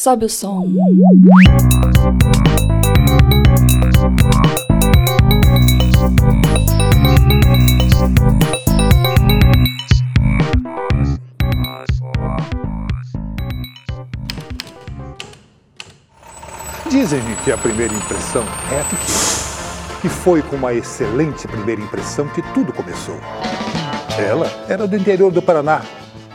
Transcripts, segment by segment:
Sobe o som. Dizem-me que a primeira impressão é a que. E foi com uma excelente primeira impressão que tudo começou. Ela era do interior do Paraná,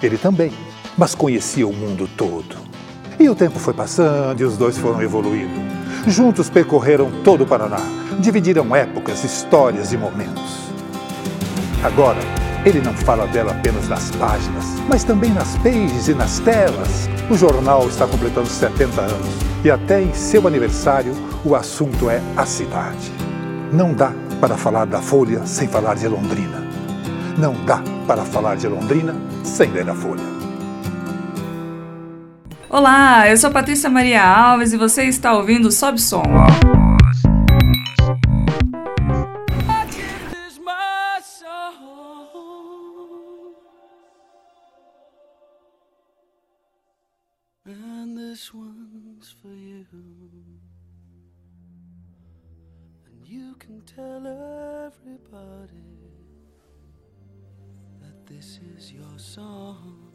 ele também, mas conhecia o mundo todo. E o tempo foi passando e os dois foram evoluindo. Juntos percorreram todo o Paraná, dividiram épocas, histórias e momentos. Agora, ele não fala dela apenas nas páginas, mas também nas pages e nas telas. O jornal está completando 70 anos e até em seu aniversário o assunto é a cidade. Não dá para falar da Folha sem falar de Londrina. Não dá para falar de Londrina sem ler a Folha. Olá, eu sou Patrícia Maria Alves e você está ouvindo Sob Som. this is your song.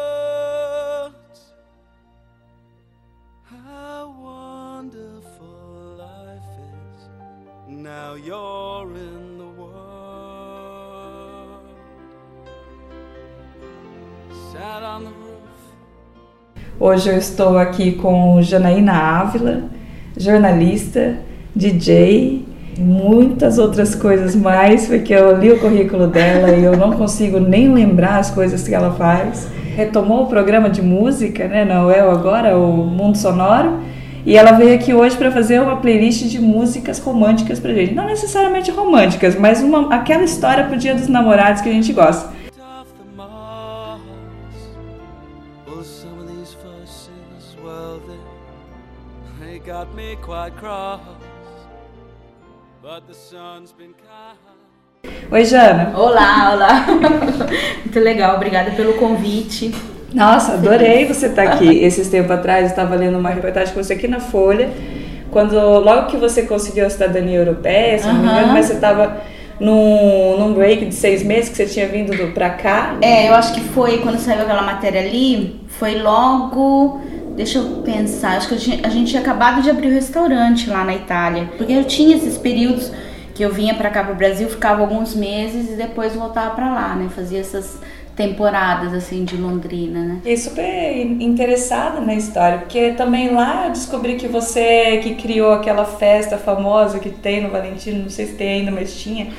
Hoje eu estou aqui com Janaína Ávila, jornalista, DJ muitas outras coisas mais, porque eu li o currículo dela e eu não consigo nem lembrar as coisas que ela faz. Retomou o programa de música, né, na UEL agora, o Mundo Sonoro, e ela veio aqui hoje para fazer uma playlist de músicas românticas pra gente. Não necessariamente românticas, mas uma, aquela história pro Dia dos Namorados que a gente gosta. Quite cross. Oi, Jana. Olá, olá. Muito legal, obrigada pelo convite. Nossa, adorei você estar tá aqui. Esses tempos atrás eu estava lendo uma reportagem com você aqui na Folha, quando logo que você conseguiu a cidadania europeia, se não me engano, mas você estava num, num break de seis meses que você tinha vindo para cá. É, eu acho que foi quando saiu aquela matéria ali, foi logo Deixa eu pensar, acho que a gente tinha acabado de abrir o um restaurante lá na Itália. Porque eu tinha esses períodos que eu vinha para cá pro Brasil, ficava alguns meses e depois voltava para lá, né? Fazia essas temporadas assim de Londrina, né? E super interessada na história, porque também lá eu descobri que você que criou aquela festa famosa que tem no Valentino, não sei se tem ainda, mas tinha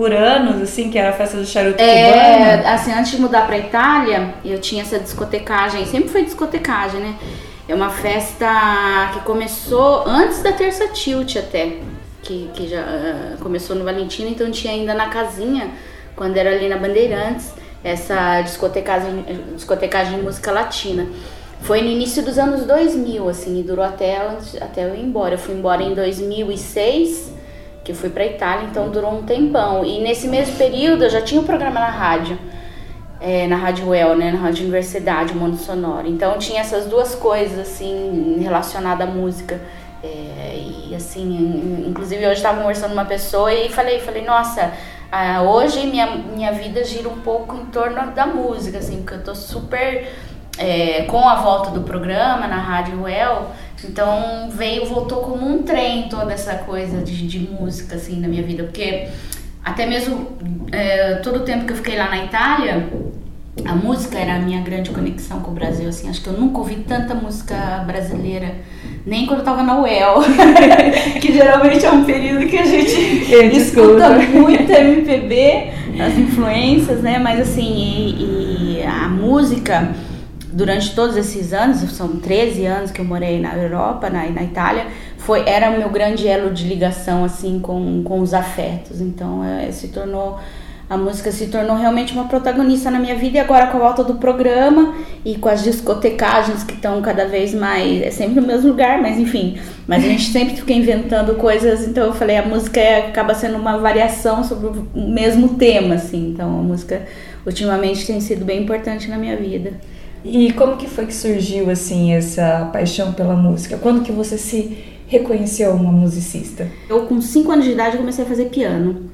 por anos, assim, que era a festa do charuto é, cubano? assim, antes de mudar pra Itália, eu tinha essa discotecagem, sempre foi discotecagem, né? É uma festa que começou antes da Terça Tilt até, que, que já uh, começou no Valentino, então tinha ainda na casinha, quando era ali na Bandeirantes, essa discotecagem, discotecagem de música latina. Foi no início dos anos 2000, assim, e durou até, até eu ir embora. Eu fui embora em 2006, que fui pra Itália, então durou um tempão. E nesse mesmo período eu já tinha um programa na rádio é, na Rádio Well, né, na Rádio Universidade, Mundo Sonoro. Então tinha essas duas coisas assim relacionadas à música. É, e assim, inclusive hoje estava conversando com uma pessoa e falei, falei, nossa, hoje minha, minha vida gira um pouco em torno da música, assim, porque eu tô super é, com a volta do programa na Rádio Well, então veio, voltou como um trem toda essa coisa de, de música, assim, na minha vida, porque até mesmo é, todo o tempo que eu fiquei lá na Itália, a música era a minha grande conexão com o Brasil, assim, acho que eu nunca ouvi tanta música brasileira, nem quando eu tava na UEL, que geralmente é um período que a gente escuta muito MPB, as influências, né, mas assim, e, e a música durante todos esses anos, são 13 anos que eu morei na Europa, na, na Itália, foi era o meu grande elo de ligação assim com, com os afetos. Então é, se tornou a música se tornou realmente uma protagonista na minha vida e agora com a volta do programa e com as discotecagens que estão cada vez mais, é sempre no mesmo lugar, mas enfim, mas a gente sempre fica inventando coisas, então eu falei, a música é, acaba sendo uma variação sobre o mesmo tema, assim, então a música ultimamente tem sido bem importante na minha vida. E como que foi que surgiu assim essa paixão pela música? Quando que você se reconheceu uma musicista? Eu com 5 anos de idade comecei a fazer piano.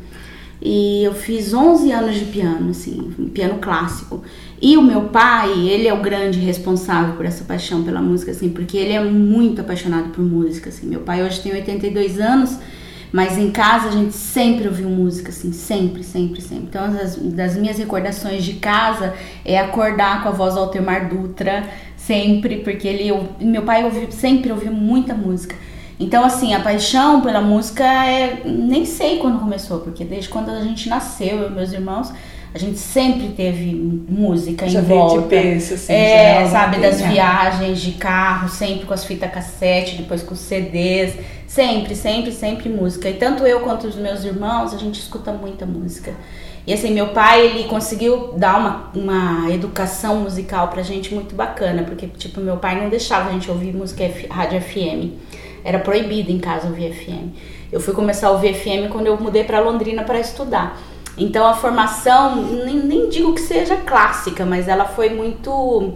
E eu fiz 11 anos de piano, assim, piano clássico. E o meu pai, ele é o grande responsável por essa paixão pela música, assim, porque ele é muito apaixonado por música, assim. Meu pai hoje tem 82 anos, mas em casa a gente sempre ouviu música, assim, sempre, sempre, sempre. Então, das, das minhas recordações de casa é acordar com a voz do Altemar Dutra, sempre, porque ele, meu pai ouviu, sempre ouviu muita música. Então, assim, a paixão pela música é. Nem sei quando começou, porque desde quando a gente nasceu, eu e meus irmãos, a gente sempre teve música Já em volta. De berço, assim, é, já, sabe, das né? viagens de carro, sempre com as fitas cassete, depois com os CDs. Sempre, sempre, sempre música. E tanto eu quanto os meus irmãos, a gente escuta muita música. E assim, meu pai, ele conseguiu dar uma, uma educação musical pra gente muito bacana, porque, tipo, meu pai não deixava a gente ouvir música rádio FM. Era proibido em casa ouvir FM. Eu fui começar a ouvir FM quando eu mudei para Londrina para estudar. Então a formação, nem, nem digo que seja clássica, mas ela foi muito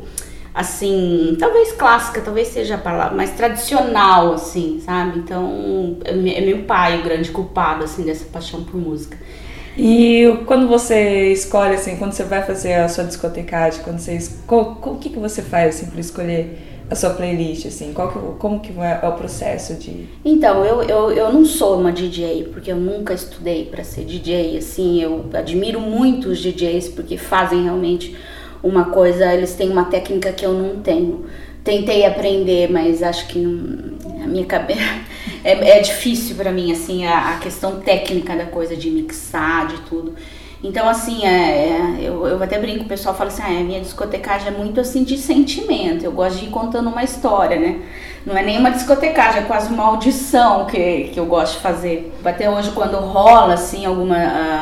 assim, talvez clássica, talvez seja a palavra, mais tradicional, assim, sabe? Então, é, é meu pai o grande culpado, assim, dessa paixão por música. E quando você escolhe, assim, quando você vai fazer a sua discotecagem, quando você, o que, que você faz, assim, para escolher a sua playlist, assim? Qual que, como que é o processo de... Então, eu, eu, eu não sou uma DJ, porque eu nunca estudei para ser DJ, assim, eu admiro muito os DJs, porque fazem realmente uma coisa, eles têm uma técnica que eu não tenho. Tentei aprender, mas acho que não, a minha cabeça... É, é difícil para mim, assim, a, a questão técnica da coisa, de mixar, de tudo. Então, assim, é, é, eu, eu até brinco, o pessoal fala assim, ah, a minha discotecagem é muito assim de sentimento, eu gosto de ir contando uma história, né? Não é nem uma discotecagem, é quase uma audição que, que eu gosto de fazer. Até hoje, quando rola, assim, alguma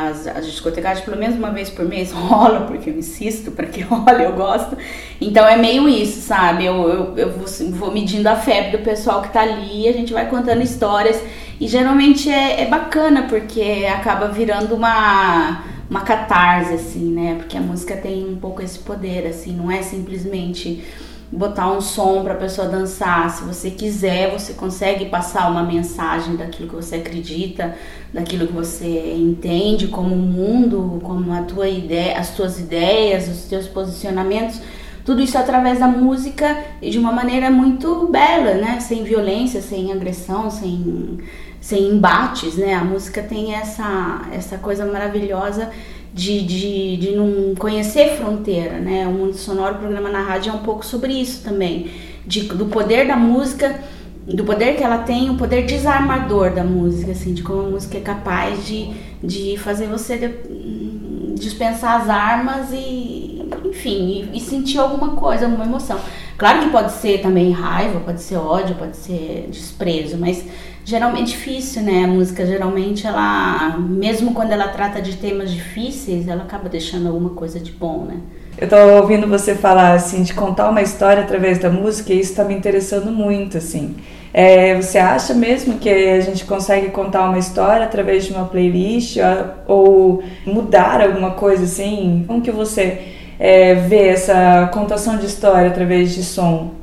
as, as discotecagens, pelo menos uma vez por mês, rola, porque eu insisto para que role, eu gosto. Então é meio isso, sabe? Eu, eu, eu vou, vou medindo a febre do pessoal que tá ali, a gente vai contando histórias. E geralmente é, é bacana, porque acaba virando uma uma catarse, assim, né? Porque a música tem um pouco esse poder, assim, não é simplesmente botar um som para a pessoa dançar. Se você quiser, você consegue passar uma mensagem daquilo que você acredita, daquilo que você entende como o mundo, como a tua ideia, as tuas ideias, os teus posicionamentos. Tudo isso através da música e de uma maneira muito bela, né? Sem violência, sem agressão, sem sem embates, né? A música tem essa, essa coisa maravilhosa de, de, de não conhecer fronteira, né? O Mundo Sonoro, o programa na rádio é um pouco sobre isso também, de, do poder da música, do poder que ela tem, o poder desarmador da música, assim, de como a música é capaz de, de fazer você de, dispensar as armas e, enfim, e, e sentir alguma coisa, alguma emoção. Claro que pode ser também raiva, pode ser ódio, pode ser desprezo, mas geralmente difícil, né? A música geralmente ela, mesmo quando ela trata de temas difíceis, ela acaba deixando alguma coisa de bom, né? Eu tô ouvindo você falar assim de contar uma história através da música e isso está me interessando muito, assim. É, você acha mesmo que a gente consegue contar uma história através de uma playlist ou mudar alguma coisa assim? Como que você é, vê essa contação de história através de som?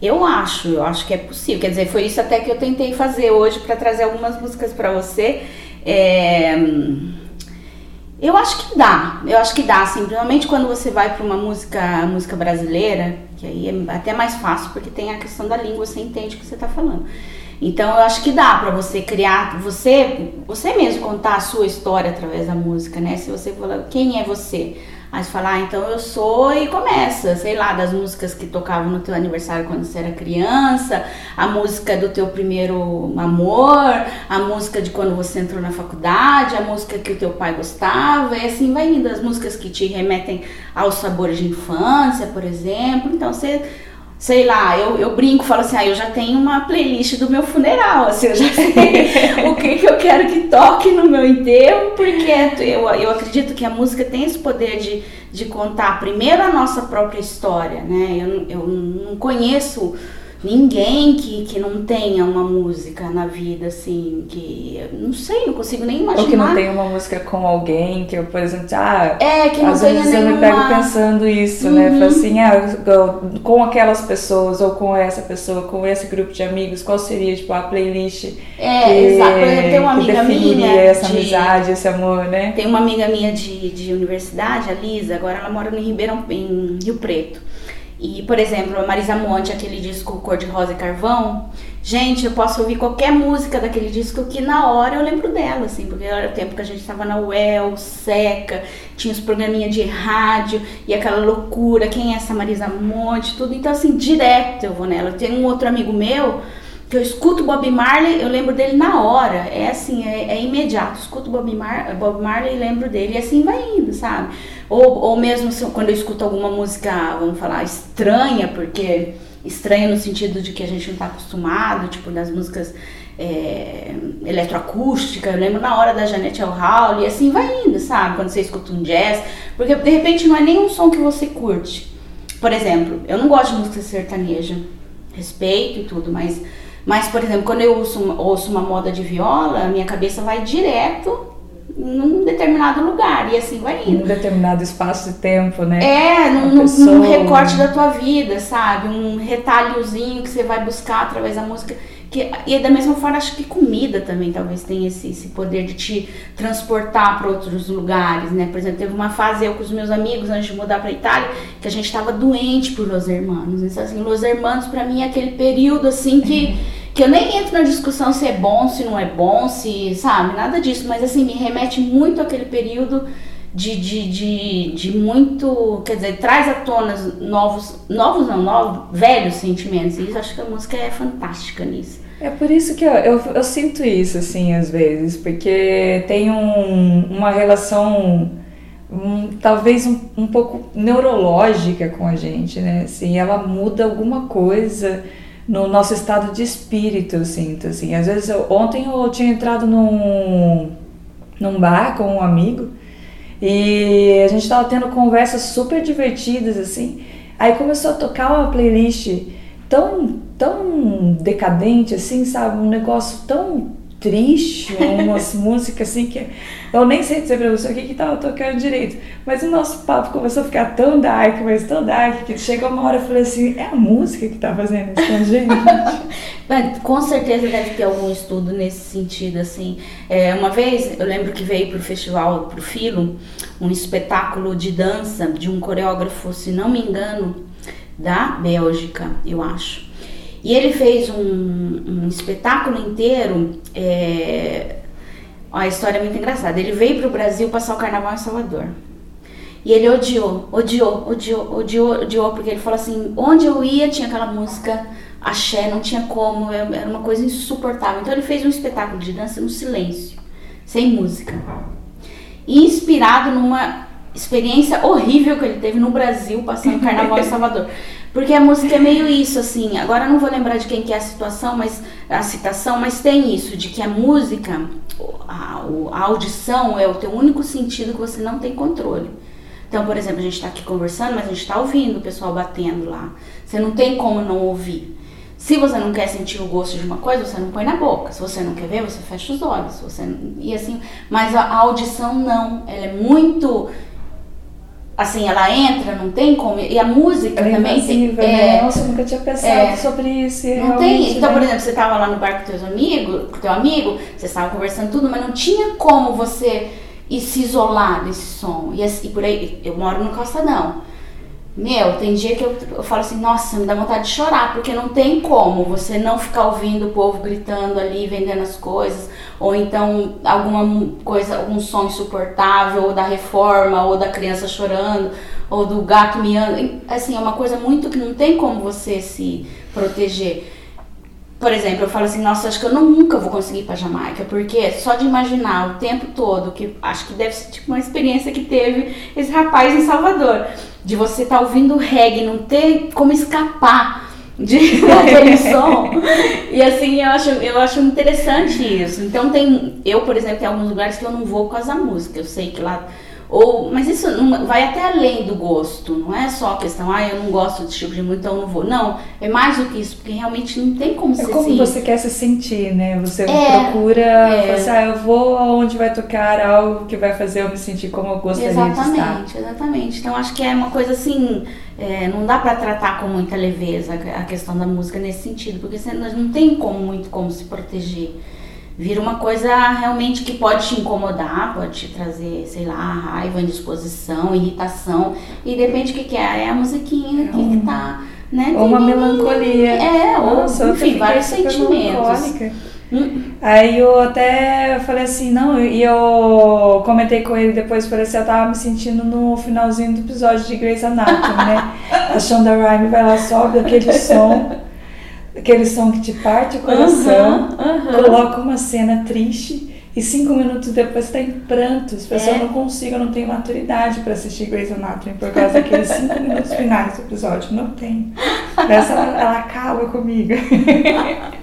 Eu acho, eu acho que é possível. Quer dizer, foi isso até que eu tentei fazer hoje para trazer algumas músicas para você. É... Eu acho que dá, eu acho que dá, assim, principalmente quando você vai para uma música, música brasileira, que aí é até mais fácil, porque tem a questão da língua, você entende o que você está falando. Então eu acho que dá para você criar, você, você mesmo contar a sua história através da música, né? Se você falar, quem é você? Aí você fala, ah, então eu sou e começa, sei lá, das músicas que tocavam no teu aniversário quando você era criança, a música do teu primeiro amor, a música de quando você entrou na faculdade, a música que o teu pai gostava, e assim vai indo, as músicas que te remetem aos sabores de infância, por exemplo. Então você sei lá, eu, eu brinco, falo assim, ah, eu já tenho uma playlist do meu funeral, assim, eu já sei o que, que eu quero que toque no meu enterro, porque eu, eu acredito que a música tem esse poder de, de contar primeiro a nossa própria história, né? Eu, eu não conheço ninguém que, que não tenha uma música na vida, assim, que não sei, não consigo nem imaginar. Ou que não tenha uma música com alguém, que eu, por exemplo, ah, é, que não às vezes nenhuma... eu me pego pensando isso, uhum. né? Falo assim, ah, com aquelas pessoas, ou com essa pessoa, com esse grupo de amigos, qual seria, tipo, a playlist é, que, exato. Tem uma amiga minha essa de... amizade, esse amor, né? Tem uma amiga minha de, de universidade, a Lisa, agora ela mora em Ribeirão, em Rio Preto. E, por exemplo, a Marisa Monte, aquele disco Cor de Rosa e Carvão, gente, eu posso ouvir qualquer música daquele disco que na hora eu lembro dela, assim, porque era o tempo que a gente estava na UEL, Seca, tinha os programinha de rádio e aquela loucura, quem é essa Marisa Monte, tudo. Então, assim, direto eu vou nela. Tem um outro amigo meu que eu escuto Bob Marley, eu lembro dele na hora. É assim, é, é imediato. Escuto Bob, Mar Bob Marley e lembro dele. E assim vai indo, sabe? Ou, ou mesmo se, quando eu escuto alguma música, vamos falar, estranha, porque estranha no sentido de que a gente não está acostumado, tipo das músicas é, eu lembro na hora da Janete El Hall, e assim vai indo, sabe? Quando você escuta um jazz, porque de repente não é nenhum som que você curte. Por exemplo, eu não gosto de música sertaneja, respeito e tudo, mas, mas por exemplo, quando eu ouço, ouço uma moda de viola, minha cabeça vai direto num determinado lugar e assim vai indo. Num determinado espaço de tempo, né? É, num, num, recorte da tua vida, sabe? Um retalhozinho que você vai buscar através da música. Que, e da mesma forma, acho que comida também talvez tenha esse, esse poder de te transportar para outros lugares, né? Por exemplo, teve uma fase eu com os meus amigos antes de mudar para Itália que a gente estava doente por Los Hermanos. Então, assim, Los Hermanos para mim é aquele período assim que que eu nem entro na discussão se é bom, se não é bom, se, sabe, nada disso, mas assim, me remete muito àquele período de, de, de, de muito, quer dizer, traz à tona novos, novos não, novos, velhos sentimentos, e isso acho que a música é fantástica nisso. É por isso que eu, eu, eu sinto isso, assim, às vezes, porque tem um, uma relação um, talvez um, um pouco neurológica com a gente, né? Assim, ela muda alguma coisa no nosso estado de espírito, eu sinto, assim. Às vezes, eu, ontem eu tinha entrado num, num bar com um amigo e a gente estava tendo conversas super divertidas, assim. Aí começou a tocar uma playlist tão, tão decadente, assim, sabe? Um negócio tão triste, umas músicas assim que eu nem sei dizer pra você o que que tava tocando direito, mas o nosso papo começou a ficar tão dark, mas tão dark, que chegou uma hora eu falei assim, é a música que tá fazendo isso com a gente? com certeza deve ter algum estudo nesse sentido, assim. É, uma vez, eu lembro que veio pro festival, pro Filo, um espetáculo de dança de um coreógrafo, se não me engano, da Bélgica, eu acho. E ele fez um, um espetáculo inteiro. É, a história é muito engraçada. Ele veio para o Brasil passar o carnaval em Salvador. E ele odiou, odiou, odiou, odiou, odiou, porque ele falou assim: onde eu ia tinha aquela música axé, não tinha como, é, era uma coisa insuportável. Então ele fez um espetáculo de dança no silêncio, sem música. Inspirado numa experiência horrível que ele teve no Brasil passando carnaval em Salvador. Porque a música é meio isso, assim. Agora não vou lembrar de quem que é a situação, mas a citação, mas tem isso, de que a música, a, a audição é o teu único sentido que você não tem controle. Então, por exemplo, a gente está aqui conversando, mas a gente está ouvindo o pessoal batendo lá. Você não tem como não ouvir. Se você não quer sentir o gosto de uma coisa, você não põe na boca. Se você não quer ver, você fecha os olhos. Você e assim, mas a audição não, ela é muito assim, ela entra, não tem como. E a música ela é também invasiva, tem. Né? É, Nossa, eu nunca tinha pensado é, sobre isso. Não tem. Então, né? por exemplo, você estava lá no bar com teus amigos, com teu amigo, você estava conversando tudo, mas não tinha como você ir se isolar desse som. E, e por aí, eu moro no calçadão. Meu, tem dia que eu, eu falo assim, nossa, me dá vontade de chorar, porque não tem como você não ficar ouvindo o povo gritando ali, vendendo as coisas, ou então alguma coisa, algum som insuportável, ou da reforma, ou da criança chorando, ou do gato miando. Assim, é uma coisa muito que não tem como você se proteger. Por exemplo, eu falo assim, nossa, acho que eu nunca vou conseguir ir pra Jamaica, porque só de imaginar o tempo todo, que acho que deve ser tipo uma experiência que teve esse rapaz em Salvador de você estar tá ouvindo reggae, não ter como escapar de aquele som. E assim, eu acho, eu acho interessante isso. Então tem, eu, por exemplo, tem alguns lugares que eu não vou por causa da música. Eu sei que lá ou, mas isso não, vai até além do gosto, não é só a questão, ah, eu não gosto desse tipo de música, então eu não vou. Não, é mais do que isso, porque realmente não tem como é ser como assim. você quer se sentir, né? Você É, procura, é. você, ah, eu vou aonde vai tocar algo que vai fazer eu me sentir como eu gostaria de estar. Exatamente, exatamente. Então acho que é uma coisa assim, é, não dá pra tratar com muita leveza a questão da música nesse sentido, porque você não tem como muito como se proteger. Vira uma coisa realmente que pode te incomodar, pode te trazer, sei lá, raiva, indisposição, irritação. E depende do que, que é. É a musiquinha que, que tá, né? Ou uma melancolia. É, ou Nossa, enfim, vários sentimentos. Hum, Aí eu até falei assim, não, e eu comentei com ele depois, falei assim, eu tava me sentindo no finalzinho do episódio de Grey's Anatomy, né? A Shonda Rhimes vai lá, sobe aquele som, aquele som que te parte o coração, aham, aham. coloca uma cena triste e cinco minutos depois tá em prantos. A pessoa É. não consigo, não tenho maturidade pra assistir Grey's Anatomy por causa daqueles cinco minutos finais do episódio. Não tem. Essa ela, ela acaba comigo.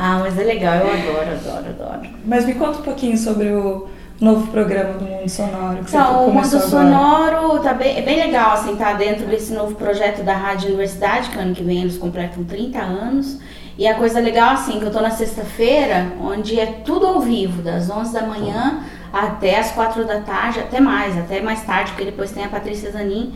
Ah, mas é legal, eu adoro, adoro, adoro. Mas me conta um pouquinho sobre o novo programa do Mundo Sonoro que Então, você o Mundo. Sonoro tá bem, é bem legal, assim, tá dentro desse novo projeto da Rádio Universidade, que ano que vem eles completam 30 anos. E a coisa legal, assim, que eu tô na sexta-feira, onde é tudo ao vivo, das 11 da manhã até as 4 da tarde, até mais, até mais tarde, porque depois tem a Patrícia Zanin.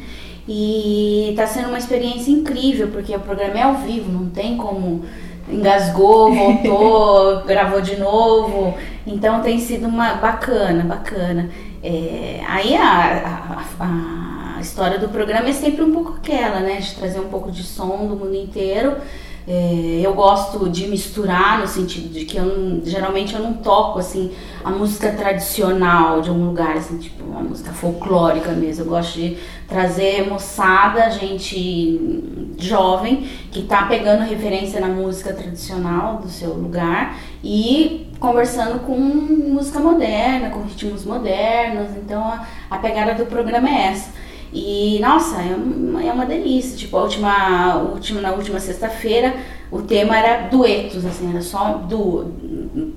E tá sendo uma experiência incrível, porque o programa é ao vivo, não tem como engasgou, voltou, gravou de novo. Então tem sido uma bacana, bacana. É, aí a, a, a- história do programa é sempre um pouco aquela, né? De trazer um pouco de som do mundo inteiro. É, eu gosto de misturar no sentido de que eu geralmente eu não toco assim a música tradicional de um lugar, assim, tipo uma música folclórica mesmo. Eu gosto de trazer moçada, gente jovem que tá pegando referência na música tradicional do seu lugar e conversando com música moderna, com ritmos modernos. Então a, a pegada do programa é essa. E nossa, é uma, é uma delícia. Tipo, a última, última, na última sexta-feira o tema era duetos, assim, era só du,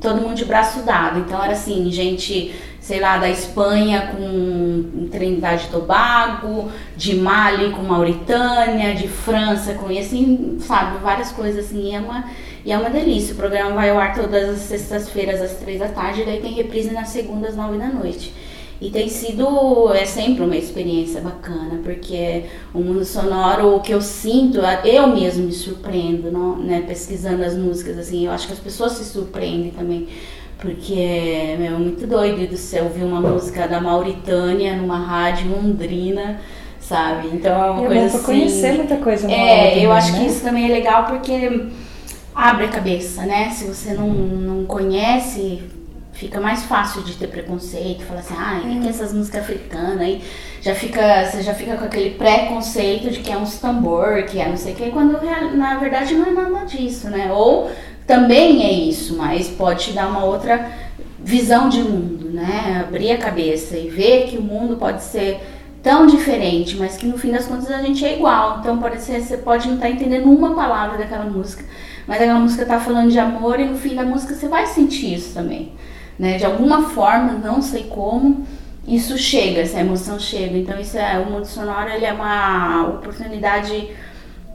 todo mundo de braço dado. Então era assim, gente, sei lá, da Espanha com Trindade e Tobago, de Mali com Mauritânia, de França com e assim, sabe, várias coisas assim, e é uma e é uma delícia. O programa vai ao ar todas as sextas-feiras às três da tarde, e daí tem reprise nas segundas nove da noite. E tem sido, é sempre uma experiência bacana, porque o mundo sonoro, o que eu sinto, eu mesmo me surpreendo, não, né, pesquisando as músicas, assim, eu acho que as pessoas se surpreendem também, porque meu, é muito doido do céu ouvir uma música da Mauritânia numa rádio londrina, sabe? Então é uma E é coisa assim. conhecer muita coisa nova É, eu acho que né? isso também é legal porque abre a cabeça, né? Se você não, não conhece, fica mais fácil de ter preconceito, falar assim, ah, o que é essas músicas africanas aí? Já fica, você já fica com aquele preconceito de que é uns tambor, que é não sei o que, quando na verdade não é nada disso, né? Ou também é isso, mas pode te dar uma outra visão de mundo, né? Abrir a cabeça e ver que o mundo pode ser tão diferente, mas que no fim das contas a gente é igual. Então pode ser, você pode não estar entendendo uma palavra daquela música, mas aquela música tá falando de amor e no fim da música você vai sentir isso também, né? De alguma forma, não sei como, isso chega, essa emoção chega. Então isso é o mundo sonoro, ele é uma oportunidade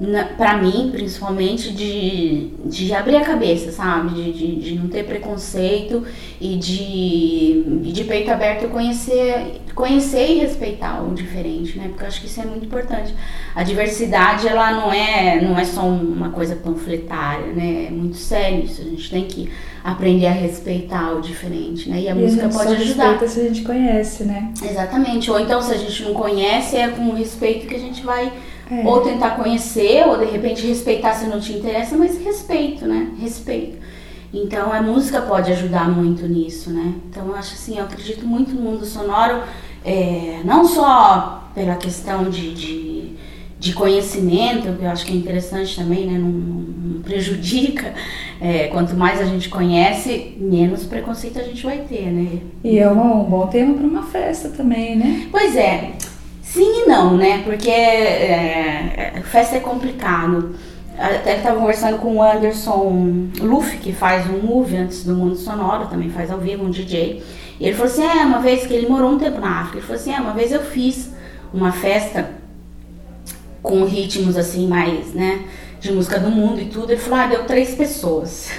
na, pra mim, principalmente, de, de abrir a cabeça, sabe? De, de, de não ter preconceito e de, de peito aberto conhecer, conhecer e respeitar o diferente, né? Porque eu acho que isso é muito importante. A diversidade, ela não é, não é só uma coisa panfletária, né? É muito sério isso. A gente tem que aprender a respeitar o diferente, né? E a E música gente pode só ajudar. respeita se a gente conhece, né? Exatamente. Ou então, se a gente não conhece, é com respeito que a gente vai É. ou tentar conhecer, ou de repente respeitar se não te interessa, mas respeito, né? Respeito. Então a música pode ajudar muito nisso, né? Então eu acho assim, eu acredito muito no mundo sonoro, é, não só pela questão de, de, de conhecimento, que eu acho que é interessante também, né? Não, não- prejudica. É, quanto mais a gente conhece, menos preconceito a gente vai ter, né? E é um, um bom tema para uma festa também, né? Pois é, sim e não, né? Porque é, é, festa é complicado. Até estava conversando com o Anderson Luffy, que faz um movie antes do Mundo Sonoro, também faz ao vivo, um DJ. E ele falou assim: é, uma vez que ele morou um tempo na África, ele falou assim: é, uma vez eu fiz uma festa com ritmos assim mais, né? De música do mundo e tudo. Ele falou: ah, deu três pessoas.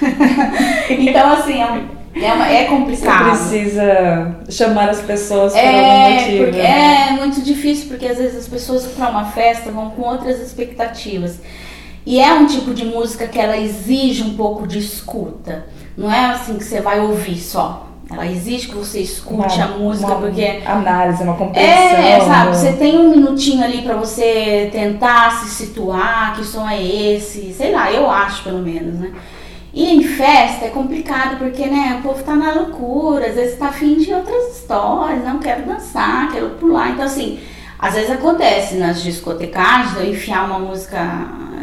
então, assim, é, é, uma, é complicado. Você precisa chamar as pessoas por é, algum motivo. Porque, né? É muito difícil, porque às vezes as pessoas para uma festa vão com outras expectativas. E é um tipo de música que ela exige um pouco de escuta. Não é assim que você vai ouvir só. Ela exige que você escute uma, a música uma porque análise, uma compreensão. É, sabe, você tem um minutinho ali para você tentar se situar, que som é esse, sei lá, eu acho pelo menos, né? E em festa é complicado porque, né, o povo tá na loucura, às vezes tá afim de outras histórias, não quero dançar, quero pular. Então, assim, às vezes acontece nas discotecagens eu enfiar uma música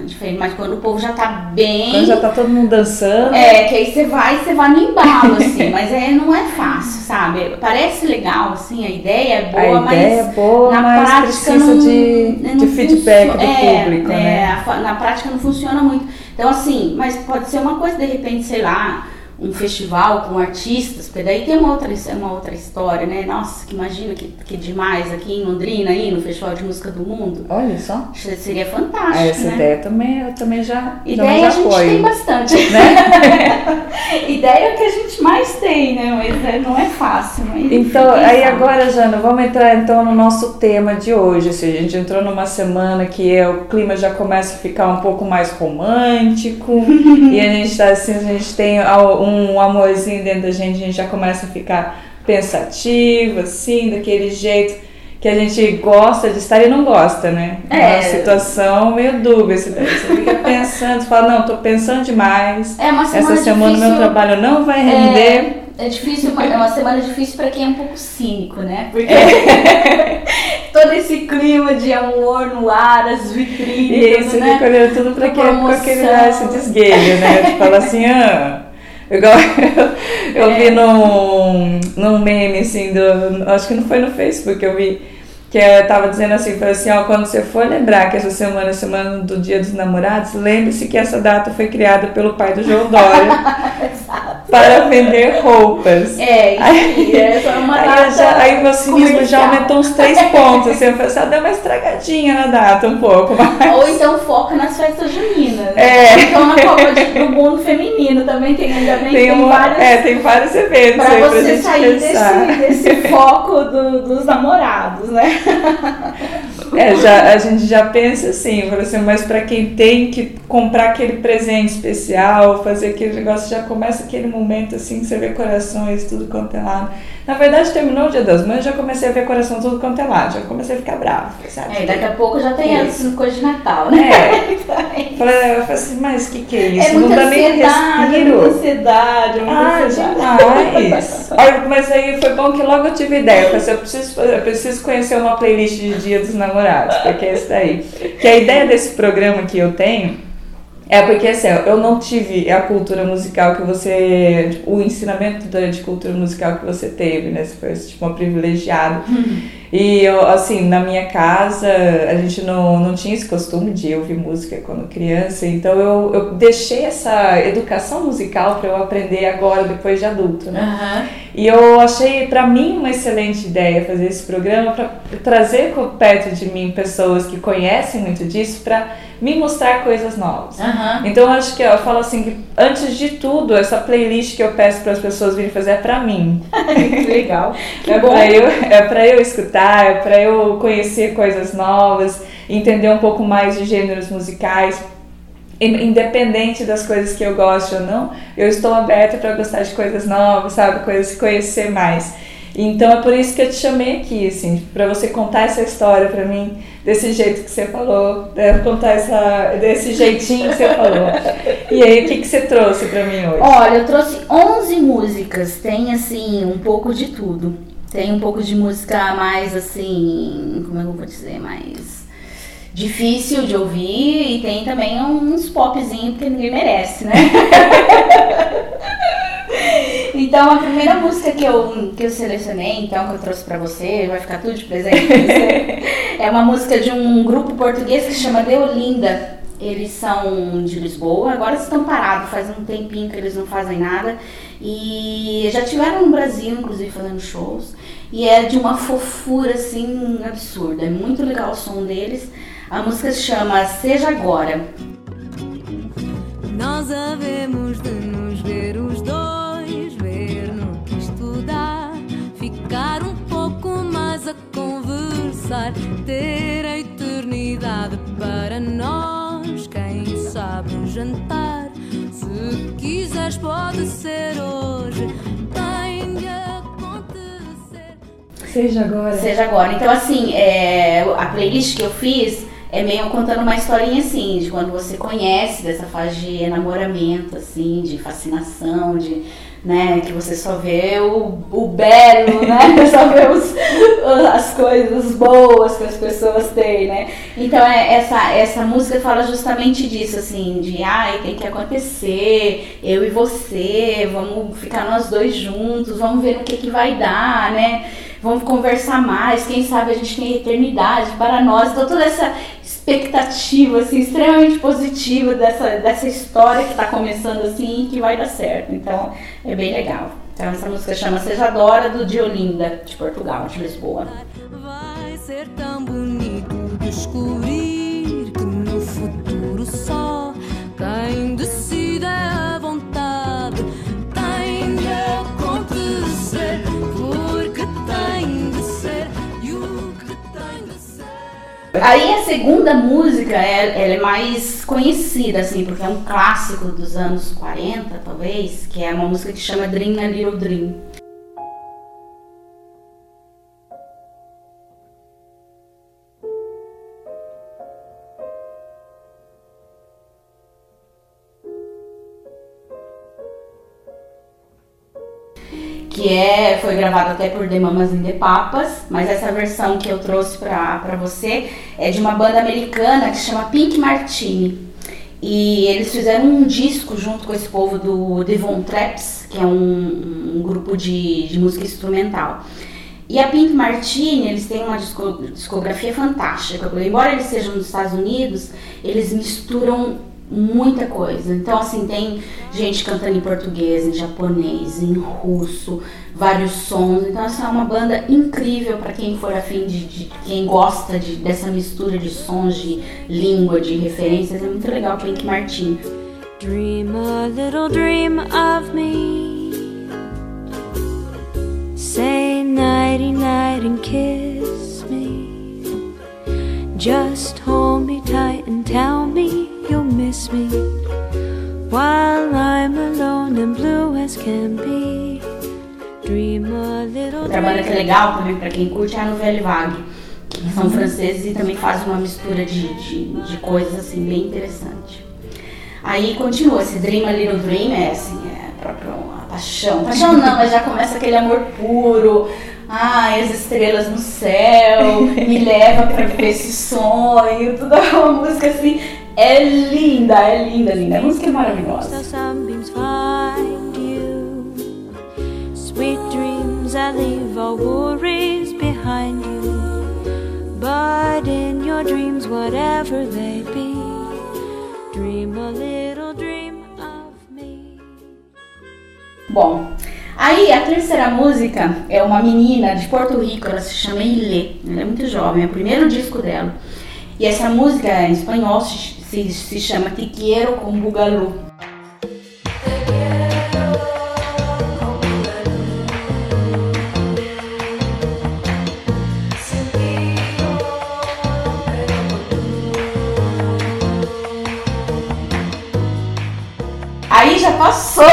diferente, mas quando o povo já tá bem. Quando já tá todo mundo dançando. É, que aí você vai você vai no embalo, assim, mas é, não é fácil, sabe? Parece legal, assim, a ideia é boa, a mas. Ideia é boa, na mas prática precisa não, de, não de feedback do é, público. É, né? na prática não funciona muito. Então, assim, mas pode ser uma coisa, de repente, sei lá um festival com artistas, porque daí tem uma outra, uma outra história, né? Nossa, que imagina que, que demais aqui em Londrina, aí no Festival de Música do Mundo. Olha só. Seria fantástico. Essa né? ideia também, eu também já. Ideia já a gente tem bastante. Né? ideia é o que a gente mais tem, né? Mas é, não é fácil. Mas então, aí agora, Jana, vamos entrar então no nosso tema de hoje. Assim, a gente entrou numa semana que é, o clima já começa a ficar um pouco mais romântico. e a gente tá assim, a gente tem um um amorzinho dentro da gente, a gente já começa a ficar pensativa, assim, daquele jeito que a gente gosta de estar e não gosta, né? É, é uma situação meio dúbia. Você fica pensando, você fala, não, tô pensando demais. É uma semana Essa semana difícil, meu trabalho não vai render. É, é difícil, é uma semana difícil para quem é um pouco cínico, né? Porque é. todo esse clima de amor no ar, as vitrines. E isso, né? fica olhando tudo para quem com aquele esse desguelho, né? Tipo, fala assim, ah Igual eu, eu é. vi num, num meme, assim, do, acho que não foi no Facebook, eu vi que eu tava dizendo assim, foi assim, ó, quando você for lembrar que essa semana é semana do Dia dos Namorados, lembre-se que essa data foi criada pelo pai do João Dória para vender roupas. É, aí, essa é uma aí, já, aí meu cinismo já aumentou uns três pontos, assim, eu falei assim, ah, deu uma estragadinha na data um pouco, mas... Ou então foca nas festas juninas. É. Então na Copa do Mundo Feminino também tem, ainda bem tem, tem vários... É, tem vários eventos aí você sair desse, desse foco do, dos namorados, né? É, já, a gente já pensa assim, assim mas para quem tem que comprar aquele presente especial, fazer aquele negócio, já começa aquele momento assim, você vê corações, tudo quanto é lado. Na verdade, terminou o Dia das Mães, já comecei a ver coração tudo quanto é lado, já comecei a ficar brava. Sabe? É, daqui a pouco já tem isso. coisa de Natal, né? É. eu falei assim, mas o que, que é isso? É Não dá nem respiro. É ansiedade, é muita ah, ansiedade. demais. Olha, mas aí foi bom que logo eu tive ideia. Eu falei assim, eu preciso, eu preciso conhecer uma playlist de Dia dos Namorados, porque é isso daí. Que a ideia desse programa que eu tenho é porque assim, eu não tive a cultura musical que você. Tipo, o ensinamento de cultura musical que você teve, né? Você foi tipo, uma privilegiada. Uhum. E eu, assim, na minha casa, a gente não, não tinha esse costume de ouvir música quando criança, então eu, eu deixei essa educação musical para eu aprender agora, depois de adulto, né? Uhum. E eu achei, para mim, uma excelente ideia fazer esse programa para trazer perto de mim pessoas que conhecem muito disso para me mostrar coisas novas. Uhum. Então acho que eu falo assim que antes de tudo essa playlist que eu peço para as pessoas virem fazer é para mim. Legal. é para eu é para eu escutar, é para eu conhecer coisas novas, entender um pouco mais de gêneros musicais. Independente das coisas que eu gosto ou não, eu estou aberta para gostar de coisas novas, sabe? Coisas conhecer mais. Então é por isso que eu te chamei aqui, assim, para você contar essa história para mim desse jeito que você falou, né? contar essa desse jeitinho que você falou. E aí, o que que você trouxe para mim hoje? Olha, eu trouxe 11 músicas, tem assim um pouco de tudo. Tem um pouco de música mais assim, como é que eu vou dizer, mais difícil de ouvir e tem também uns popzinhos que ninguém merece, né? Então, a primeira música que eu, que eu selecionei, então, que eu trouxe pra você, vai ficar tudo de presente pra você, é uma música de um grupo português que se chama Deolinda. Eles são de Lisboa, agora estão parados, faz um tempinho que eles não fazem nada. E já tiveram no Brasil, inclusive, fazendo shows. E é de uma fofura assim absurda. É muito legal o som deles. A música se chama Seja Agora. Nós havemos de conversar, ter a eternidade para nós. Quem sabe um jantar, se quiseres, pode ser hoje. Tem de acontecer. Seja agora. Seja agora. Então, assim, é, a playlist que eu fiz é meio contando uma historinha assim, de quando você conhece dessa fase de enamoramento, assim, de fascinação, de, né, que você só vê o, o belo, né, só vê os, as coisas boas que as pessoas têm, né. Então é, essa, essa música fala justamente disso, assim, de, ai, tem que acontecer, eu e você, vamos ficar nós dois juntos, vamos ver no que que vai dar, né, vamos conversar mais, quem sabe a gente tem eternidade para nós. Então toda essa expectativa assim, extremamente positiva dessa, dessa história que está começando assim e que vai dar certo. Então é bem legal. Então essa música chama Seja Dora do Diolinda, de Portugal, de Lisboa. Vai ser tão bonito descobrir que no futuro só Aí a segunda música, é, ela é mais conhecida, assim, porque é um clássico dos anos 40, talvez, que é uma música que chama Dream a Little Dream. Gravado até por The Mamas and the Papas, mas essa versão que eu trouxe pra, você é de uma banda americana que chama Pink Martini. E eles fizeram um disco junto com esse povo do Devon Traps, que é um, um grupo de, de música instrumental. E a Pink Martini, eles têm uma disco- discografia fantástica. Embora eles sejam dos Estados Unidos, eles misturam muita coisa. Então, assim, tem gente cantando em português, em japonês, em russo, vários sons. Então, assim, é uma banda incrível para quem for afim de, de quem gosta de, dessa mistura de sons, de língua, de referências. É muito legal, Pink Martini. Dream a little dream of me. Say nighty night and kiss me. Just hold Outra banda que é legal também para quem curte é a Nouvelle Vague, que são franceses e também fazem uma mistura de, de, de coisas assim bem interessante. Aí continua, esse Dream a Little Dream é assim, é próprio a paixão. Paixão não, mas já começa aquele amor puro. Ai, as estrelas no céu, me leva pra viver esse sonho, tudo é uma música assim, é linda, é linda, linda. A música é maravilhosa. Leave all worries behind you. But in your dreams, whatever they be, dream a little dream of me. Bom, aí a terceira música é uma menina de Porto Rico, ela se chama Ilê, ela é muito jovem, é o primeiro disco dela. E essa música em espanhol se, se, se chama Te Quiero com Bugalu. Passou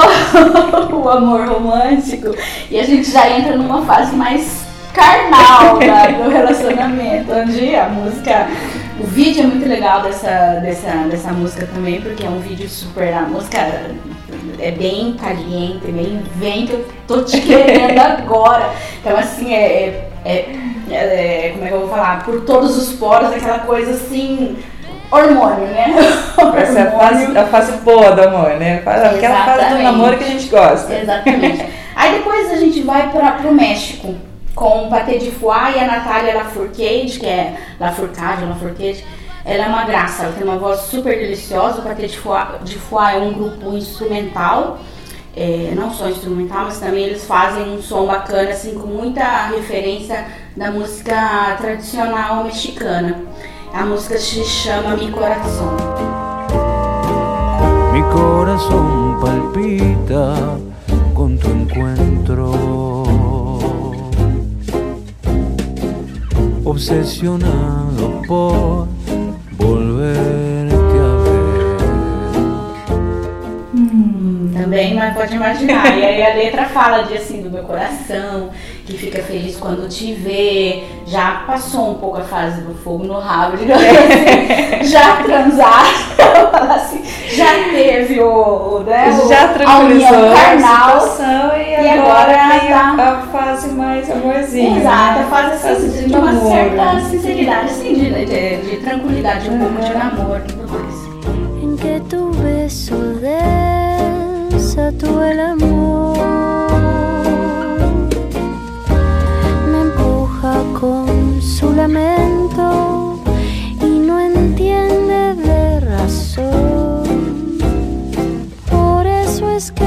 o amor romântico e a gente já entra numa fase mais carnal da- do relacionamento, onde a música. O vídeo é muito legal dessa, dessa, dessa música também, porque é um vídeo super. A música é bem caliente, bem vem que eu tô te querendo agora. Então, assim, é, é, é- é- Como é que eu vou falar? Por todos os poros, aquela coisa assim. Hormônio, né? Essa é a fase, a fase boa do amor, né? Aquela fase do Exatamente. namoro que a gente gosta. Exatamente. Aí depois a gente vai para pro México com o Paté de Foie e a Natália Lafourcade, que é Lafourcade, Lafourcade, Ela é uma graça, ela tem uma voz super deliciosa. O Quarteto de Foix, de Foix é um grupo instrumental, é, não só instrumental, mas também eles fazem um som bacana, assim, com muita referência da música tradicional mexicana. A música se chama Mi Coração. Mi corazón palpita con tu encuentro. Obsesionado por volverte a ver. Também, mas pode imaginar. E aí a letra fala de assim do meu coração, que fica feliz quando te vê. Já passou um pouco a fase do fogo no rabo, digamos assim. Já transaram, assim, já teve o, né, o- Já a tranquilizou união a carnal. situação e, e agora, agora tem tá- a, a fase mais amorzinha. Exato, né? faz assim, Fase de uma namoro. certa sinceridade, assim, de, de, de tranquilidade, um pouco de namoro e tudo mais. en que tu beso desató el amor. Lamento y no entiende de razón. Por eso es que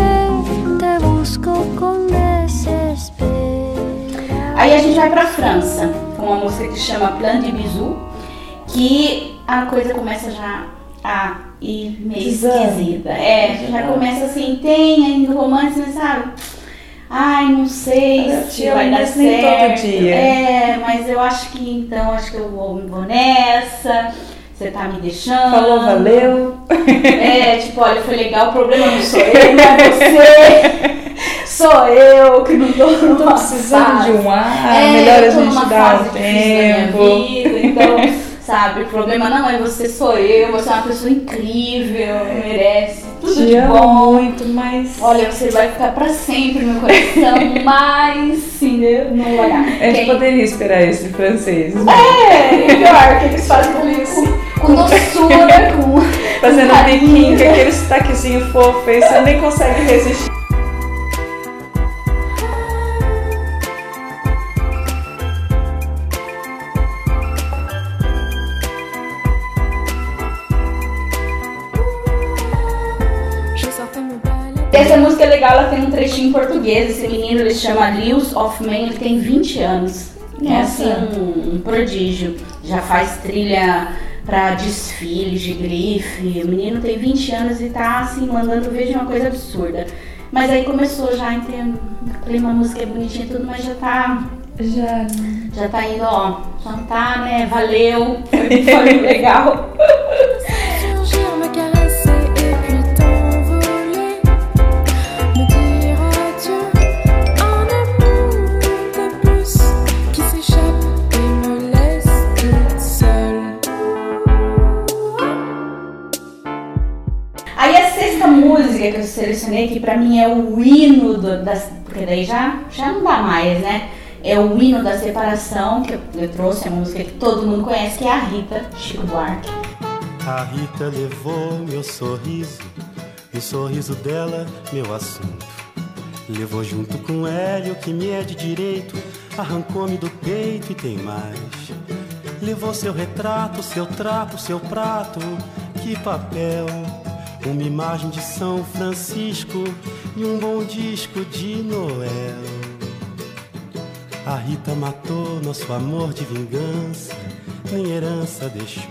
te busco con desespero. Aí a gente vai pra França, com uma música que chama Plan de Bisou, que a coisa começa já a ir meio esquisita. É, já começa assim, tem ainda romance, sabe? Ai, não sei Eu se amo, vai dar nem todo certo. dia. É, mas eu acho que então, acho que eu vou, vou nessa. Você tá me deixando. Falou, valeu. É, tipo, olha, foi legal, o problema não sou eu, não é você. Sou eu que não tô numa Tô precisando de um ar, é, melhor a gente dar fase um tempo. minha vida, então, sabe, o problema não é você, sou eu, você é uma pessoa incrível, merece tudo Te de bom. muito, mas Olha, você vai ficar pra sempre no meu coração, mas sim, né, não vai dar. a gente poderia esperar isso de francês. É, pior, que eles fazem com, com doçura, com. Fazendo um biquinho, com aquele sotaquezinho fofo, aí você nem consegue resistir. Essa música é legal, ela tem um trechinho em português. Esse menino ele se chama Lewis of Man, ele tem 20 anos. É Nossa. assim um, um prodígio. Já faz trilha pra desfiles de grife. O menino tem 20 anos e tá assim mandando ver de uma coisa absurda. Mas aí começou já a ter clima, a música é bonitinha e tudo, mas já tá, Já. já tá indo, ó. Já tá, né? Valeu, foi, foi legal. Que pra mim é o hino do, das. Porque daí já, já não dá mais, né? É o hino da separação, que eu, eu trouxe, é uma música que todo mundo conhece, que é a Rita Chico Buarque. A Rita levou meu sorriso, e o sorriso dela, meu assunto. Levou junto com Hélio, que me é de direito, arrancou-me do peito e tem mais. Levou seu retrato, seu trapo, seu prato, que papel. Uma imagem de São Francisco e um bom disco de Noel. A Rita matou nosso amor de vingança, nem herança deixou.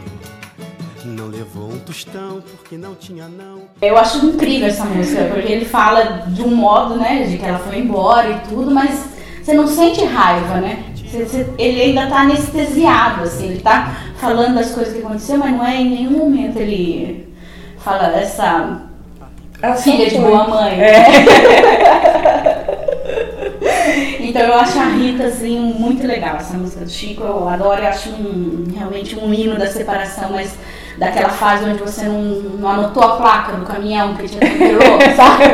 Não levou um tostão porque não tinha não. Eu acho incrível essa música, porque ele fala de um modo, né, de que ela foi embora e tudo, mas você não sente raiva, né? Você- você- ele ainda tá anestesiado, assim, ele tá falando das coisas que aconteceram, mas não é em nenhum momento ele fala essa Ah, filha de boa mãe. É. Então eu acho a Rita assim muito legal essa música do Chico, eu adoro, eu acho um, realmente um hino da separação, mas daquela fase onde você não, não anotou a placa do caminhão que tinha temperou, sabe?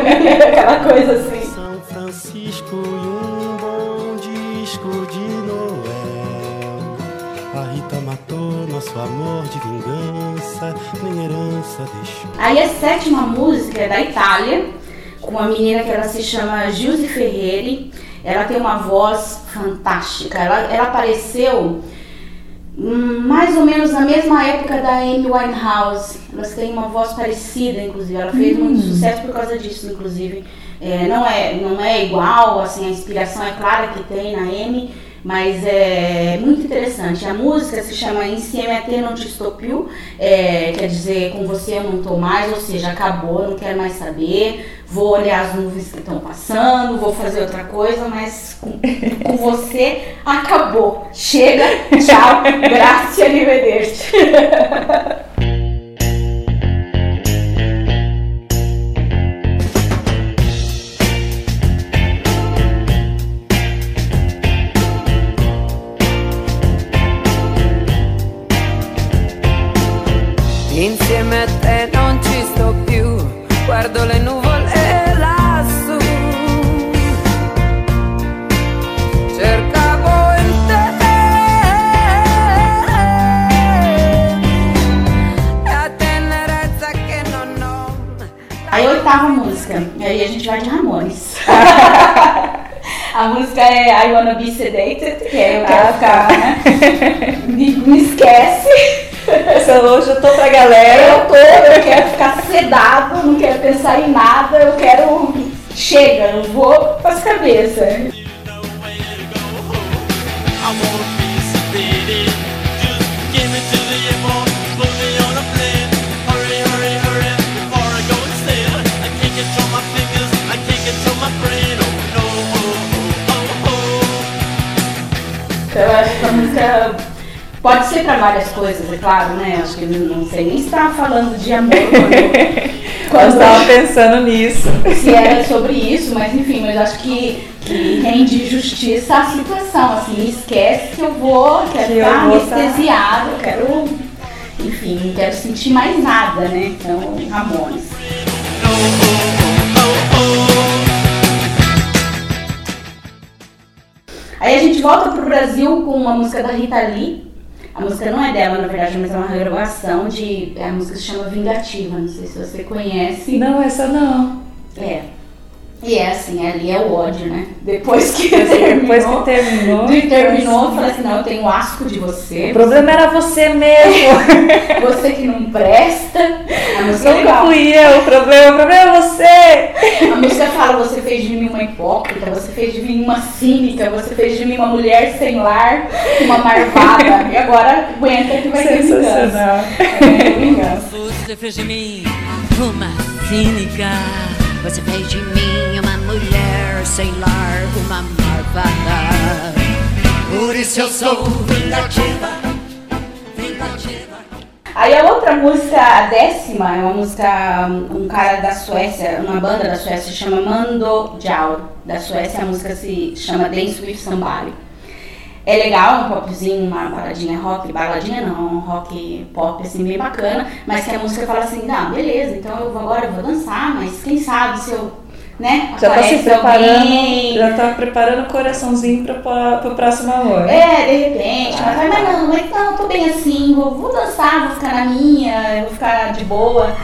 Aquela coisa assim. São Francisco nosso amor de vingança, nem herança deixou. Aí a sétima música é da Itália, com uma menina que ela se chama Giuse Ferreri. Ela tem uma voz fantástica. Ela, ela apareceu hum, mais ou menos na mesma época da Amy Winehouse. Elas têm uma voz parecida, inclusive. Ela fez muito sucesso por causa disso, inclusive. É, não, é, não é igual, assim, a inspiração é clara que tem na Amy, mas é muito interessante. A música se chama Insieme a te não te estopiu, é, quer dizer, com você eu não tô mais, ou seja, acabou, não quero mais saber, vou olhar as nuvens que estão passando, vou fazer outra coisa, mas com, com você acabou. Chega, tchau, grazie, arrivederci. Insieme a te non ci sto più, guardo le nuvole lassù. Cercavo in te la tenerezza che non ho. Aí a oitava música, e aí a gente vai de Ramones. a música é I Wanna Be Sedated, que é eu quero Ah, ficar, tá. né? Me, me esquece. Essa hoje eu tô pra galera. Eu tô, eu quero ficar sedado, não quero pensar em nada, eu quero. Chega, eu vou pras cabeças. Então eu acho que a música pode ser pra várias coisas, é claro, né? Acho que não não sei nem se tá falando de amor quando, Eu quando tava pensando nisso. se era sobre isso, mas enfim, mas acho que, que rende justiça à situação, assim, esquece que eu vou, quero Que vou tá- anestesiado, quero, enfim, não quero sentir mais nada, né? Então, Ramones. Aí a gente volta pro Brasil com uma música da Rita Lee. A música não é dela, na verdade, mas é uma regravação de. A música se chama Vingativa, não sei se você conhece. Não, essa não. É. E é assim, ali é o ódio, né? Depois que terminou. Depois que terminou. de terminou, eu falei assim, não, eu tenho asco de você. O problema era você mesmo. Você que não presta. A música é Nunca legal. fui eu. O problema, o problema é você. A música fala, você fez de mim uma hipócrita, você fez de mim uma cínica, você fez de mim uma mulher sem lar, uma marvada. e agora aguenta que vai ter vingança. É, vingança. Você fez de mim uma cínica. Você fez de mim uma mulher sem lar, uma malvada. Por isso eu sou vingativa, vingativa. Aí a outra música, a décima, é uma música, um cara da Suécia, uma banda da Suécia, chama Mando Diao. Da Suécia, a música se chama Dance with Somebody. É legal, um popzinho, uma baladinha rock, baladinha não, um rock pop assim, bem bacana, mas que a música fala assim, não, beleza, então eu vou agora, eu vou dançar, mas quem sabe se eu, né, Já tá se preparando. alguém, Já tá preparando o coraçãozinho pra, pra, pro próximo amor. é, de repente, mas, vai, mas não, mas não, eu tô bem assim, vou, vou dançar, vou ficar na minha, eu vou ficar de boa.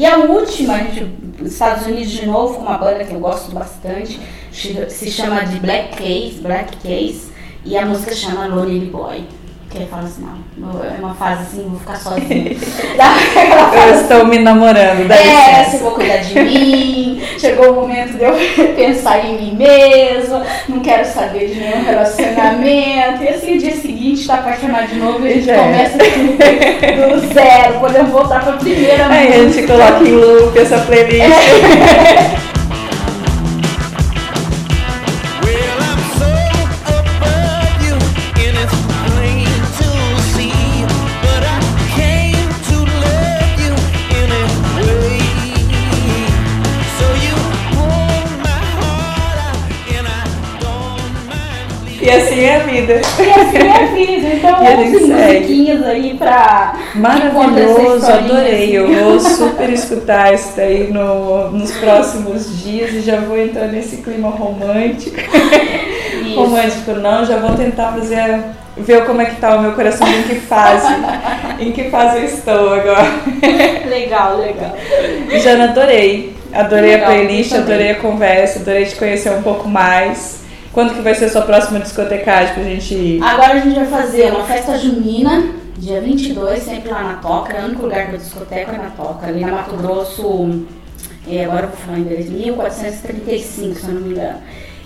E a última, a gente, Estados Unidos de novo, com uma banda que eu gosto bastante, se chama de Black Case, Black Case, e a música chama Lonely Boy. Que ele fala assim, não, é uma fase assim, vou ficar aquela Eu estou me namorando, dá É, licença. você vou cuidar de mim, chegou o momento de eu pensar em mim mesma, não quero saber de nenhum relacionamento. E assim, dia seguinte, tá apaixonado de novo e a gente é. começa tudo do zero, podemos voltar pra primeira Aí a gente coloca em loop essa playlist. Well, vida. E assim é a vida. Então, ouve musiquinhas aí pra. Maravilhoso, adorei. Eu vou super escutar isso daí no, nos próximos dias e já vou entrar nesse clima romântico. Isso. Romântico não, já vou tentar fazer ver como é que tá o meu coração, em que fase, em que fase eu estou agora. Legal, legal. Jana, adorei. Adorei Legal, a playlist, adorei a conversa, adorei te conhecer um pouco mais. Quando que vai ser a sua próxima discotecagem pra gente ir? Agora a gente vai fazer uma festa junina, dia 22, sempre lá na Toca. É o único lugar que eu discoteca é na Toca, ali na Mato Grosso. É, agora eu vou falar em inglês, 1435, se eu não me engano.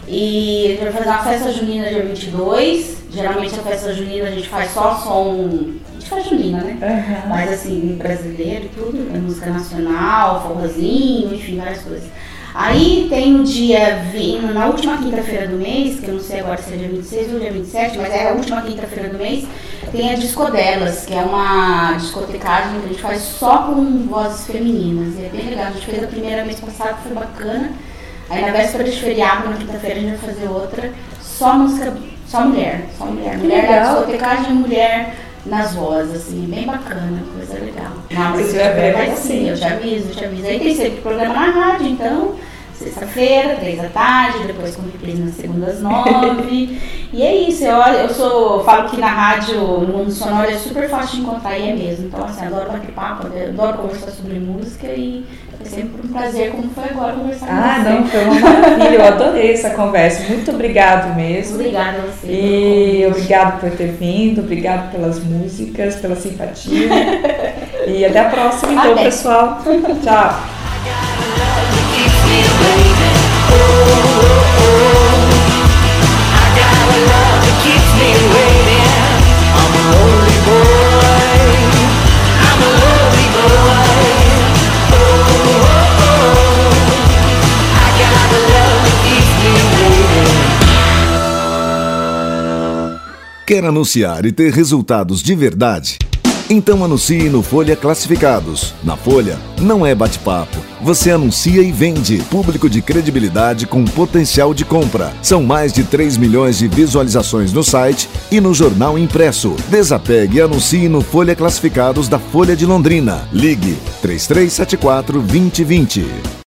E a gente vai fazer uma festa junina dia 22. Geralmente a festa junina a gente faz só som. A gente faz junina, né? Aham. Mas assim, brasileiro e tudo, é música nacional, forrozinho, enfim, várias coisas. Aí tem no dia, vi- na última quinta-feira do mês, que eu não sei agora se é dia 26 ou dia 27, mas é a última quinta-feira do mês, tem a Discodelas, que é uma discotecagem que a gente faz só com vozes femininas. E é bem legal, a gente fez a primeira mês passado, foi bacana. Aí na véspera de feriado, na quinta-feira, a gente vai fazer outra, só música, só mulher, só mulher. Mulher legal. discotecagem e mulher nas vozes, assim, bem bacana, coisa legal. Não, mas Se se tiver tiver, vai vai sim, sim. eu te aviso, eu te aviso. Aí tem sempre programa na rádio, então, sexta-feira, três da tarde, depois com reprise nas segundas, nove. e é isso, eu, eu sou, falo que na rádio, no mundo sonoro, é super fácil de encontrar e é mesmo. Então, assim, adoro bater papo, adoro conversar sobre música e é sempre um prazer, como foi agora, conversar Ah, com você. não, foi uma maravilha. Eu adorei essa conversa. Muito obrigado mesmo. Obrigada a você. E obrigado por ter vindo, obrigado pelas músicas, pela simpatia. E até a próxima, então, Até. pessoal. Tchau. Quer anunciar e ter resultados de verdade? Então anuncie no Folha Classificados. Na Folha, não é bate-papo. Você anuncia e vende. Público de credibilidade com potencial de compra. São mais de 3 milhões de visualizações no site e no jornal impresso. Desapegue e anuncie no Folha Classificados da Folha de Londrina. Ligue 3374 2020.